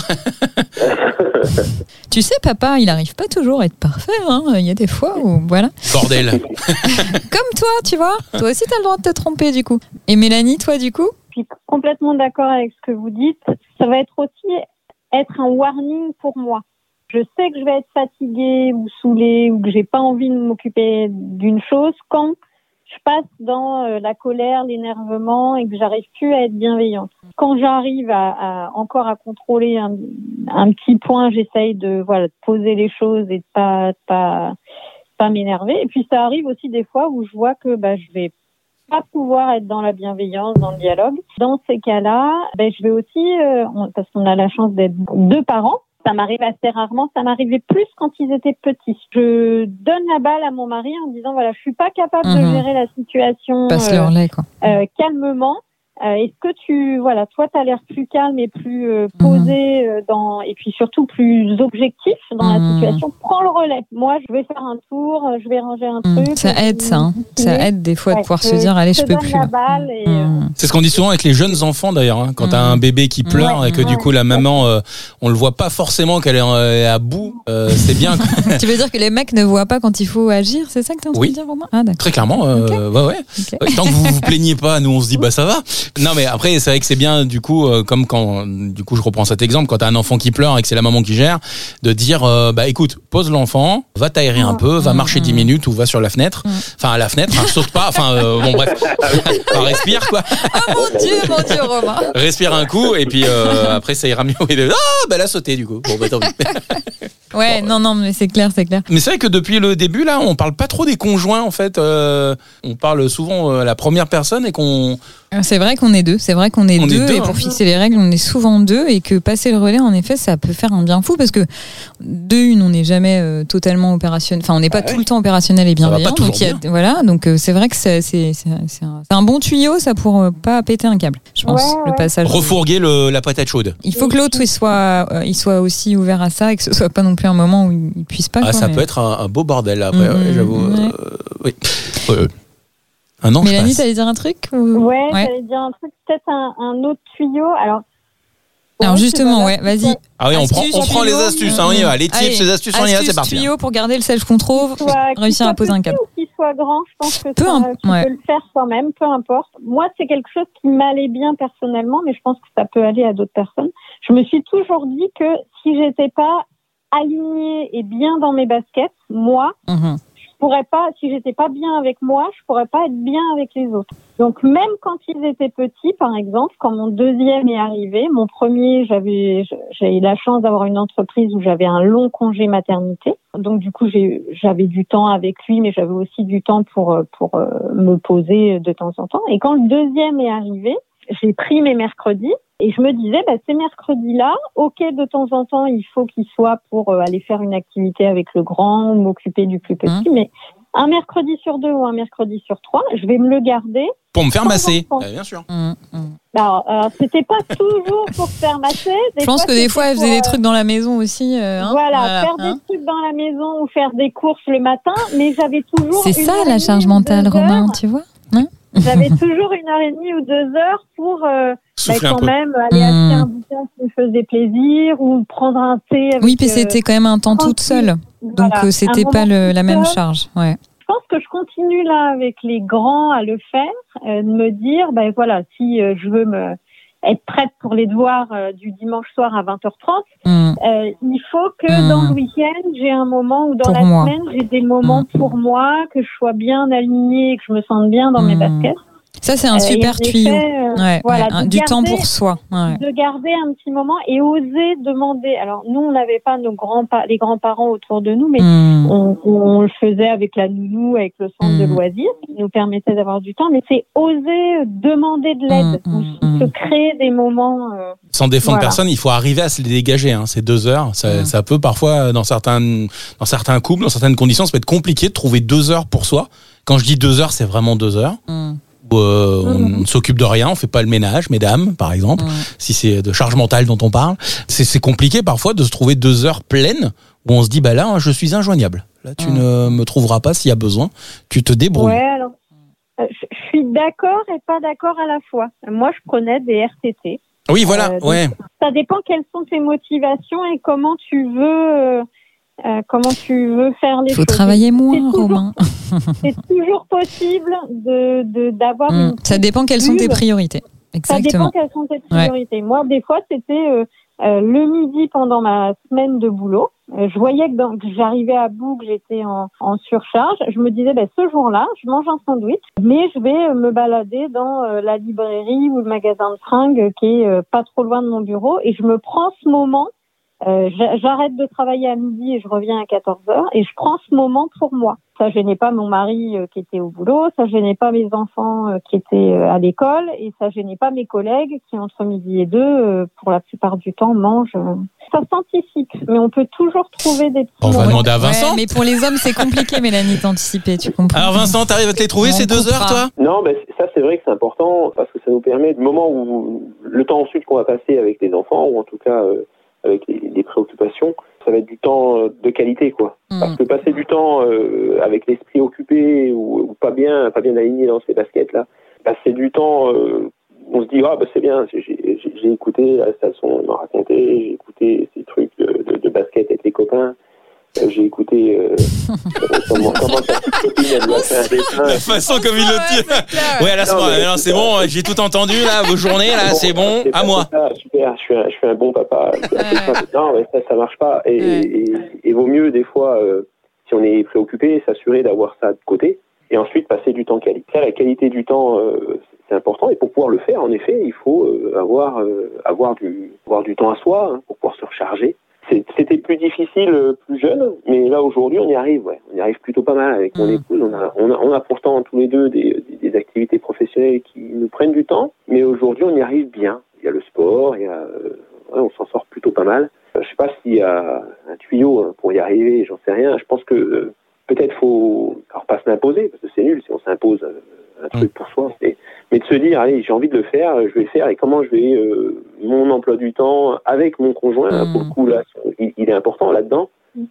Tu sais, papa, il arrive pas toujours à être parfait. hein. Il y a des fois où voilà. Bordel. Comme toi, tu vois. Toi aussi, t'as le droit de te tromper du coup. Et Mélanie, toi, du coup? Je suis complètement d'accord avec ce que vous dites. Ça va être aussi être un warning pour moi. Je sais que je vais être fatiguée ou saoulée ou que j'ai pas envie de m'occuper d'une chose quand passe dans euh, la colère, l'énervement et que j'arrive plus à être bienveillante. Quand j'arrive à, à- encore à contrôler un, un petit point, j'essaye de voilà de poser les choses et de pas de pas pas m'énerver. Et puis ça arrive aussi des fois où je vois que bah je vais pas pouvoir être dans la bienveillance, dans le dialogue. Dans ces cas-là, ben, je vais aussi, euh, parce qu'on a la chance d'être deux parents, ça m'arrive assez rarement, ça m'arrivait plus quand ils étaient petits. Je donne la balle à mon mari en disant, voilà, je suis pas capable Mhm. de gérer la situation euh, quoi. euh, calmement. Euh, Est-ce que tu, voilà, toi, tu as l'air plus calme et plus euh, posé euh, dans, et puis surtout plus objectif dans Mhm. la situation Prends le relais. Moi, je vais faire un tour, euh, je vais ranger un Mm. truc. Ça aide, ça. hein. Ça aide des fois de Ouais, pouvoir je- se dire allez, je peux plus. la là. balle et, euh, Mm. C'est ce qu'on dit souvent avec les jeunes enfants d'ailleurs. Hein, quand t'as Mm. un bébé qui pleure Ouais, et que du ouais. coup la maman, euh, on le voit pas forcément qu'elle est euh, à bout. euh, c'est bien. tu veux dire que les mecs ne voient pas quand il faut agir C'est ça que tu es en train Oui. de dire, Romain Ah, d'accord. Très clairement, euh, ouais, ouais. Ouais, Tant que vous vous plaignez pas, nous on se dit bah ça va. Non mais après c'est vrai que c'est bien du coup euh, comme quand du coup je reprends cet exemple quand t'as un enfant qui pleure et que c'est la maman qui gère de dire euh, bah écoute pose l'enfant va t'aérer un peu va marcher 10 mm. minutes ou va sur la fenêtre Mm. enfin à la fenêtre hein, saute pas enfin euh, bon bref Enfin, respire quoi Oh mon dieu, mon dieu, Romain respire un coup et puis après ça ira mieux et de, ah bah elle a sauté du coup bon bah tant pis. Ouais, non, non, mais c'est clair, c'est clair. Mais c'est vrai que depuis le début, là, on parle pas trop des conjoints, en fait. Euh, on parle souvent euh, à la première personne et qu'on. C'est vrai qu'on est deux, c'est vrai qu'on est, deux, et hein. pour fixer les règles, on est souvent deux, et que passer le relais, en effet, ça peut faire un bien fou, parce que de une, on n'est jamais euh, totalement opérationnel, enfin, on n'est pas Ah ouais. tout le temps opérationnel et bienveillant. donc, a- voilà, donc euh, c'est vrai que c'est un, bon tuyau, ça, pour euh, pas péter un câble, je pense, Ouais, le passage. Refourguer le, la patate chaude. Il faut que l'autre il soit, euh, il soit aussi ouvert à ça et que ce soit pas non plus un moment où il, puisse pas. Ah, quoi, ça mais- peut être un, un beau bordel, là, après, Mhm, ouais, j'avoue. ouais. euh, oui. Un an, je Mélanie, passe. t'allais dire un truc ou- Ouais, Ouais. j'allais dire un truc, peut-être un, un autre tuyau. Alors, Alors justement, ouais, vas-y. Ah oui, on prend, on prend les astuces, hein, on y va. Les tips, Allez, les astuces, on y va, c'est parti. hein. tuyau pour garder le self-control, Soit- qu'il réussir à poser un câble. qu'il soit grand, je pense que Peu ça, imp- tu ouais. peux le faire quand même, peu importe. Moi, c'est quelque chose qui m'allait bien personnellement, mais je pense que ça peut aller à d'autres personnes. je me suis toujours dit que si j'étais pas alignée et bien dans mes baskets, moi, Mhm. Pourrais pas, si j'étais pas bien avec moi, je pourrais pas être bien avec les autres. Donc même quand ils étaient petits, par exemple, quand mon deuxième est arrivé, mon premier, j'avais, j'ai eu la chance d'avoir une entreprise où j'avais un long congé maternité. Donc du coup, j'avais du temps avec lui, mais j'avais aussi du temps pour pour euh, me poser de temps en temps. Et quand le deuxième est arrivé, j'ai pris mes mercredis et je me disais, bah, ces mercredis-là, ok, de temps en temps, il faut qu'ils soient pour euh, aller faire une activité avec le grand ou m'occuper du plus petit, mais un mercredi sur deux ou un mercredi sur trois, je vais me le garder. Pour me faire masser. Euh, bien sûr. Mhm. Mhm. Alors, alors, c'était pas toujours pour se faire masser. Des Je pense que des fois, elle faisait pour, des trucs dans la maison aussi. euh, euh, hein. voilà, faire hein. des trucs dans la maison ou faire des courses le matin, mais j'avais toujours. C'est ça la charge mentale, Romain, tu vois J'avais toujours une heure et demie ou deux heures pour euh, bah, quand même aller acheter un bouquin qui me faisait plaisir ou prendre un thé. Avec, Oui, puis euh, c'était quand même un temps toute seule. Donc voilà, euh, c'était pas le- la même charge. Ouais. Je pense que je continue là avec les grands à le faire, euh, de me dire, ben voilà, si euh, je veux me être prête pour les devoirs euh, du dimanche soir à 20h30, Mhm. euh, il faut que Hmm. dans le week-end, j'ai un moment ou dans Pour la moi. semaine, j'ai des moments Hmm. pour moi, que je sois bien alignée, et que je me sente bien dans mes Hmm. baskets. Ça, c'est un Euh, super tuyau. euh, Ouais, voilà, ouais, de du temps pour soi. Ouais. de garder un petit moment et oser demander. Alors nous, on n'avait pas nos grands les grands-parents autour de nous, mais Mhm. on, on le faisait avec la nounou, avec le centre de Mm. loisirs, qui nous permettait d'avoir du temps. Mais c'est oser demander de l'aide Mm, ou mm, se créer des moments. euh, Sans défendre Voilà. personne, il faut arriver à se les dégager. Hein. C'est deux heures. Ça, ça peut parfois, dans certains, dans certains couples, dans certaines conditions, ça peut être compliqué de trouver deux heures pour soi. Quand je dis deux heures, c'est vraiment deux heures. Mhm. Où, euh, on Mhm. ne s'occupe de rien, on fait pas le ménage, mesdames, par exemple. Mhm. Si c'est de charge mentale dont on parle, c'est c'est compliqué parfois de se trouver deux heures pleines où on se dit bah là, je suis injoignable. Là, tu Mhm. ne me trouveras pas s'il y a besoin. Tu te débrouilles. Ouais, alors. euh, Je suis d'accord et pas d'accord à la fois. Moi, je prenais des RTT. Oui, voilà. Euh, ouais. Ça dépend quelles sont tes motivations et comment tu veux, euh, comment tu veux faire les Il faut choses. travailler moins, toujours- Romain. C'est toujours possible de d'avoir une Ça dépend quelles sont tes priorités. Ça dépend Exactement. quelles sont tes priorités. Moi, des fois, c'était euh, euh, le midi pendant ma semaine de boulot. Euh, je voyais que, dans- que j'arrivais à bout, que j'étais en, en surcharge. Je me disais, ben, ce jour-là, je mange un sandwich, mais je vais me balader dans euh, la librairie ou le magasin de fringues qui est pas trop loin de mon bureau et je me prends ce moment. j'a- J'arrête de travailler à midi et je reviens à 14 heures et je prends ce moment pour moi. Ça gênait pas mon mari euh, qui était au boulot, ça gênait pas mes enfants euh, qui étaient euh, à l'école et ça gênait pas mes collègues qui entre midi et deux, euh, pour la plupart du temps, mangent. Ça s'anticipe, mais on peut toujours trouver des petits On va demander à Ouais, Vincent. mais pour les hommes, c'est compliqué, Mélanie, d'anticiper, tu comprends Alors Vincent, t'arrives à te les trouver On ces deux heures, toi? Non, c- ça c'est vrai que c'est important parce que ça nous permet, du moment où le temps ensuite qu'on va passer avec les enfants, ou en tout cas euh, avec les, les préoccupations, ça va être du temps euh, de qualité, quoi. Mhm. Parce que passer du temps euh, avec l'esprit occupé ou, ou pas bien, pas bien aligné dans ces baskets là, passer du temps, euh, on se dit ah bah c'est bien, j'ai écouté la station m'a raconté, j'ai écouté ces trucs de, de, de basket avec les copains. J'ai écouté euh, comment, petite copine elle lui a fait un dessin. La façon comme il le tire. Ouais, là, c'est Non, bon, mais- bon, j'ai tout entendu, là, vos journées, là, c'est bon, c'est à moi. ça, super, je suis, un, je suis un bon papa. non, mais ça, ça marche pas. Et, Ouais. et, et vaut mieux, des fois, euh, si on est préoccupé, s'assurer d'avoir ça de côté et ensuite passer du temps qualité. Ça, la qualité du temps, euh, c'est important. Et pour pouvoir le faire, en effet, il faut euh, avoir, euh, avoir, du, avoir du temps à soi hein, pour pouvoir se recharger. C'était plus difficile euh, plus jeune, mais là aujourd'hui on y arrive. Ouais. On y arrive plutôt pas mal avec mon Mm. épouse. On a, on, a, on a pourtant tous les deux des, des, des activités professionnelles qui nous prennent du temps, mais aujourd'hui on y arrive bien. Il y a le sport, il y a, euh, ouais, on s'en sort plutôt pas mal. Euh, Je sais pas s'il y a un tuyau hein, pour y arriver, j'en sais rien. Je pense que euh, peut-être faut, alors pas se l'imposer parce que c'est nul si on s'impose euh, un truc pour soi, mais, mais de se dire allez j'ai envie de le faire, je vais le faire et comment je vais euh, mon emploi du temps avec mon conjoint Mm. pour le coup là il, il est important là-dedans.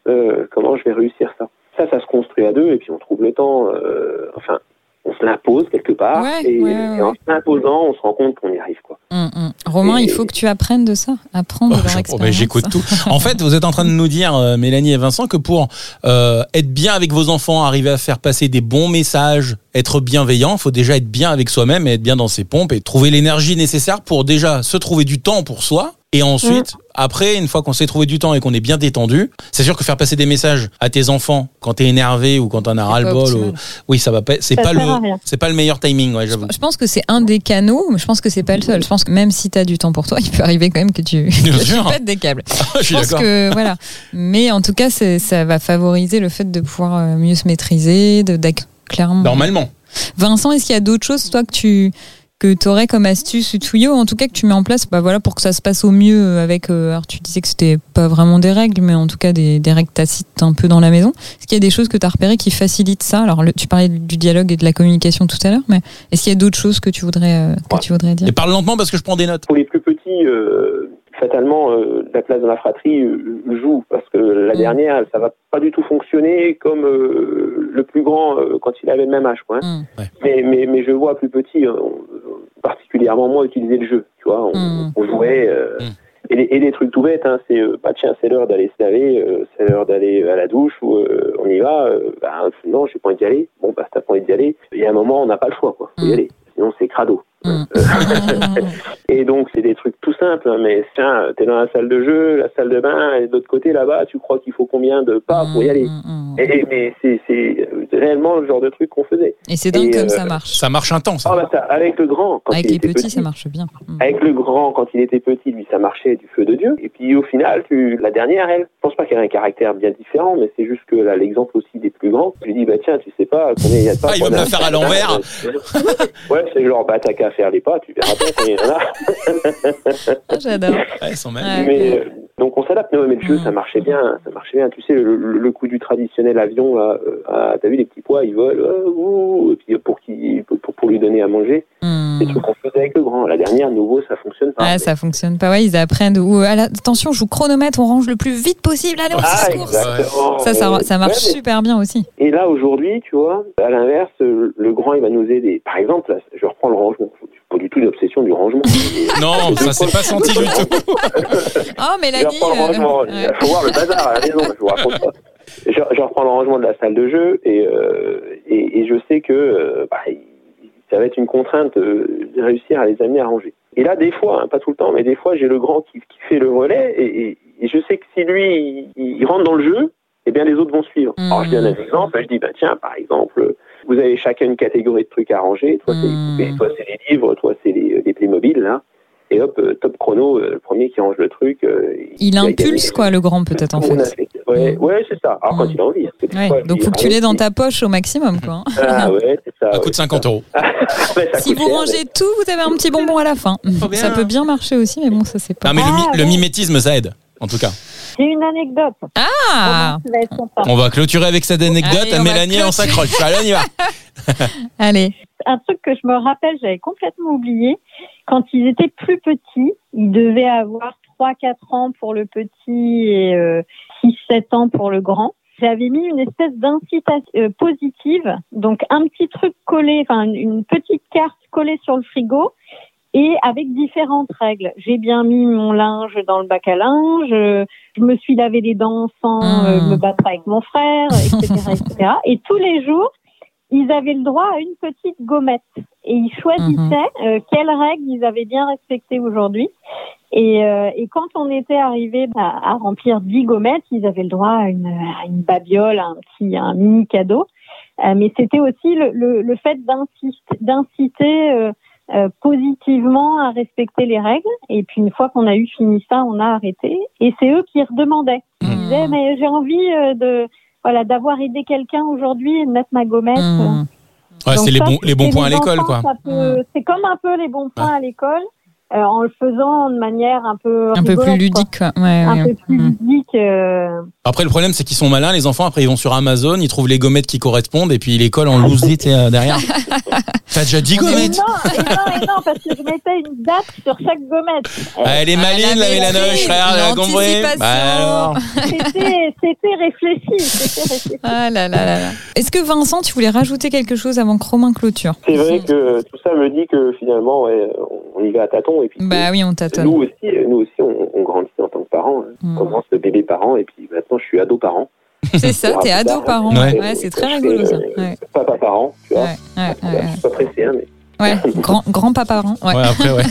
Euh, comment je vais réussir ça? Ça ça se construit à deux et puis on trouve le temps. euh, enfin on se l'impose quelque part Ouais, et, ouais, et ouais. en se l'imposant on se rend compte qu'on y arrive quoi. Hum. Romain, Et- il faut que tu apprennes de ça, apprendre Oh, de leur oh, expérience. ben, J'écoute tout. En fait, vous êtes en train de nous dire, euh, Mélanie et Vincent, que pour euh, être bien avec vos enfants, arriver à faire passer des bons messages, être bienveillant, il faut déjà être bien avec soi-même et être bien dans ses pompes et trouver l'énergie nécessaire pour déjà se trouver du temps pour soi Et ensuite, après, une fois qu'on s'est trouvé du temps et qu'on est bien détendu, c'est sûr que faire passer des messages à tes enfants quand t'es énervé ou quand t'en as ras le bol, ou... oui, ça va pas, c'est pas le, c'est pas le meilleur timing, ouais, j'avoue. Je pense que c'est un des canaux, mais je pense que c'est pas le seul. Je pense que même si tu as du temps pour toi, il peut arriver quand même que tu, tu pètes des câbles. Je Je suis pense d'accord. que voilà. Mais en tout cas, ça va favoriser le fait de pouvoir euh, mieux se maîtriser, de clairement. Normalement. Vincent, est-ce qu'il y a d'autres choses, toi, que tu que aurais comme astuce ou tuyau, en tout cas que tu mets en place, bah voilà, pour que ça se passe au mieux avec. euh, alors, tu disais que c'était pas vraiment des règles, mais en tout cas des, des règles tacites un peu dans la maison. Est-ce qu'il y a des choses que tu as repérées qui facilitent ça? Alors, le- tu parlais du dialogue et de la communication tout à l'heure, mais est-ce qu'il y a d'autres choses que tu voudrais euh, que Ouais. tu voudrais dire? Et parle lentement parce que je prends des notes. Pour les plus petits, euh, fatalement, euh, la place dans la fratrie joue parce que la Mm. dernière, ça va pas du tout fonctionner comme euh, le plus grand euh, quand il avait le même âge. Quoi, hein. Mm. mais, mais, mais je vois plus petit, euh, on- particulièrement moi, utiliser le jeu. Tu vois, on, Mm. on jouait. euh, Mm. Et, les, et les trucs tout bêtes, hein, c'est euh, bah tiens, c'est l'heure d'aller se laver, euh, c'est l'heure d'aller à la douche, ou euh, on y va. euh, bah, non, j'ai pas envie d'y aller. Bon, bah, t'as pas envie d'y aller, il y a un moment, on n'a pas le choix, quoi. Faut y Mm. aller. Sinon, c'est crado. Mm. Et donc, c'est des trucs tout simples, hein, mais tiens, t'es dans la salle de jeu, la salle de bain, et de l'autre côté, là-bas, tu crois qu'il faut combien de pas pour y aller? Mm, mm, mm. et, mais c'est c'est réellement le genre de truc qu'on faisait. Et c'est dingue Et, comme euh, ça marche. Ça marche un temps, ça. Ah bah ça, avec le grand, quand Avec il les était petits, petit, ça marche bien. Avec le grand, quand il était petit, lui, ça marchait du feu de Dieu. Et puis au final, tu, la dernière, elle, je pense pas qu'elle a un caractère bien différent, mais c'est juste que là, l'exemple aussi des plus grands, je lui dis, bah tiens, tu sais pas combien il y a de pas. Ah, il va me la faire à l'envers. ouais, c'est genre, bah t'as qu'à faire les pas, tu verras bien combien il y en a. Ah, J'adore. Ouais, ils sont mal. Ouais. Mais, euh, donc on s'adapte, mais le jeu, Mm. ça marchait bien, ça marchait bien. Tu sais, le, le- coup du traditionnel avion, là, euh, ah, t'as vu les petits pois, ils volent, euh, et puis pour, qu'il- pour, pour, pour lui donner à manger, Mm. c'est trucs qu'on faisait avec le grand. La dernière, nouveau, ça fonctionne pas. Ah, ça fonctionne pas. Ouais, ils apprennent. Ou, euh, attention, je vous chronomètre, on range le plus vite possible. Allez, on Ah. Ça, ça, ça marche Ouais, mais- super bien aussi. Et là, aujourd'hui, tu vois, à l'inverse, euh, le grand, il va nous aider. Par exemple, là, je reprends le rangement. Tout une obsession du rangement. Non, ça s'est pas senti du tout. Oh, Je Mélanie. reprends le rangement. euh, Il faut voir le bazar à la maison, je vous raconte pas. Je, je reprends le rangement de la salle de jeu et, euh, et, et je sais que euh, bah, ça va être une contrainte de réussir à les amener à ranger. Et là, des fois, hein, pas tout le temps, mais des fois, j'ai le grand qui, qui fait le relais et, et- et je sais que si lui, il, il rentre dans le jeu, eh bien, les autres vont suivre. Mhm. Alors, je donne un exemple. Je dis, bah, tiens, par exemple, vous avez chacun une catégorie de trucs à ranger. Toi, c'est les poupées, toi, c'est les livres, toi, c'est les, les Playmobil, là. Et hop, euh, top chrono, euh, le premier qui range le truc. euh, Il impulse, quoi, le grand, peut-être, en fait. fait. Ouais, ouais c'est ça. Alors, quand Mm. il a envie. Ouais, fois, donc il faut que tu l'aies dans ta poche au maximum, quoi. hein. Ah ouais, c'est ça. Ça ouais, coûte c'est 50 euros. Ouais, Si vous cher, rangez tout, vous avez un petit bonbon à la fin. Ça peut bien marcher aussi, mais bon, ça c'est pas. Non, mais le, mi- le ouais. mimétisme, ça aide, en tout cas. J'ai une anecdote. Ah. On va clôturer avec cette anecdote. Allez, Mélanie, on s'accroche. Allez, on y va. Allez. un truc que je me rappelle, j'avais complètement oublié. Quand ils étaient plus petits, ils devaient avoir 3-4 ans pour le petit et euh, 6-7 ans pour le grand. J'avais mis une espèce d'incitation euh, positive, donc un petit truc collé, enfin une petite carte collée sur le frigo et avec différentes règles. J'ai bien mis mon linge dans le bac à linge, euh, je me suis lavé les dents sans euh, Mmh. me battre avec mon frère, etc., etc. Et tous les jours, ils avaient le droit à une petite gommette et ils choisissaient euh, quelles règles ils avaient bien respectées aujourd'hui. Et, euh, et quand on était arrivé à, à remplir 10 gommettes, ils avaient le droit à une, à une babiole, à un petit, un mini cadeau. Euh, mais c'était aussi le, le, le fait d'inciter euh, positivement à respecter les règles. Et puis une fois qu'on a eu fini ça, on a arrêté. Et c'est eux qui redemandaient. Ils Mmh. disaient mais j'ai envie euh, de voilà d'avoir aidé quelqu'un aujourd'hui et de mettre ma gommette. Mmh. Ouais, c'est les bons, les bons points à l'école, quoi. peut- C'est comme un peu les bons points à l'école, en le faisant de manière un peu Un peu plus ludique, quoi. Ouais, Un ouais. peu plus Mmh. ludique. euh, Après, le problème, c'est qu'ils sont malins, les enfants. Après, ils vont sur Amazon, ils trouvent les gommettes qui correspondent et puis ils les collent en loose lit euh, derrière. T'as déjà 10 Et gommettes non, et non, et non, parce que je mettais une date sur chaque gommette. Euh, Ah, Elle est Ah, maline, la la mélanoche, frère, elle a compris. Bah. C'était c'était réfléchi, c'était réfléchi. Ah là là là là. Est-ce que Vincent, tu voulais rajouter quelque chose avant que Romain clôture? C'est vrai que tout ça me dit que finalement, ouais, on y va à tâtons. Et puis, Bah oui, on t'attend. nous aussi, nous aussi on, on grandit en tant que parents. hein. Mm. On commence bébé parent et puis maintenant, je suis ado parent. C'est ça, t'es ado parent. Ouais. Ouais, c'est très rigolo ça. Ouais, Papa parent, tu vois. ouais, ouais, ouais, Je suis pas pressé, hein, mais ouais. Ouais, grand, grand papa parent. Ouais. Ouais, après, ouais.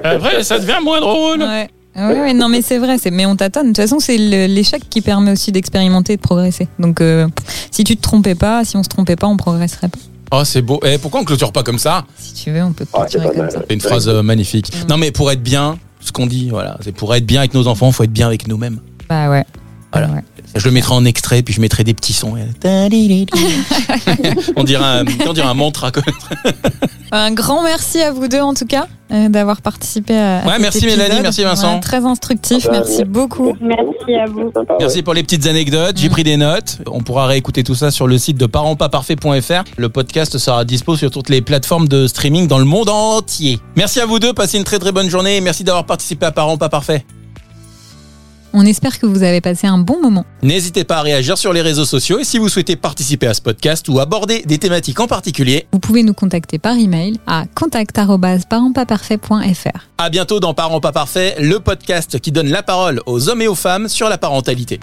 après, ça devient moins drôle. Ouais. Ouais, ouais, non, mais c'est vrai. C'est, mais on tâtonne. De toute façon, c'est le- l'échec qui permet aussi d'expérimenter et de progresser. Donc, euh, si tu te trompais pas, si on se trompait pas, on progresserait pas. Oh, c'est beau. Eh, pourquoi on clôture pas comme ça? Si tu veux, on peut Ah, clôturer pas comme mal. ça. C'est une phrase euh, magnifique. Mm. Non, mais pour être bien, ce qu'on dit, voilà, c'est pour être bien avec nos enfants, faut être bien avec nous-mêmes. Bah ouais. Voilà. Ouais. Je le mettrai en extrait, puis je mettrai des petits sons. on dirait un, on dirait un mantra. Un grand merci à vous deux en tout cas euh, d'avoir participé à. à Ouais, cet merci épisode. Mélanie, merci Vincent. Ouais, très instructif, Ah bah, merci beaucoup. Merci à vous. Merci pour les petites anecdotes. J'ai pris des notes. On pourra réécouter tout ça sur le site de parentspaparfaits.fr. Le podcast sera dispo sur toutes les plateformes de streaming dans le monde entier. Merci à vous deux. Passez une très très bonne journée. et Merci d'avoir participé à Parents pas parfaits. On espère que vous avez passé un bon moment. N'hésitez pas à réagir sur les réseaux sociaux et si vous souhaitez participer à ce podcast ou aborder des thématiques en particulier, Vous pouvez nous contacter par email à contact@parentspaparfaits.fr. à bientôt dans Parents pas parfaits, le podcast qui donne la parole aux hommes et aux femmes sur la parentalité.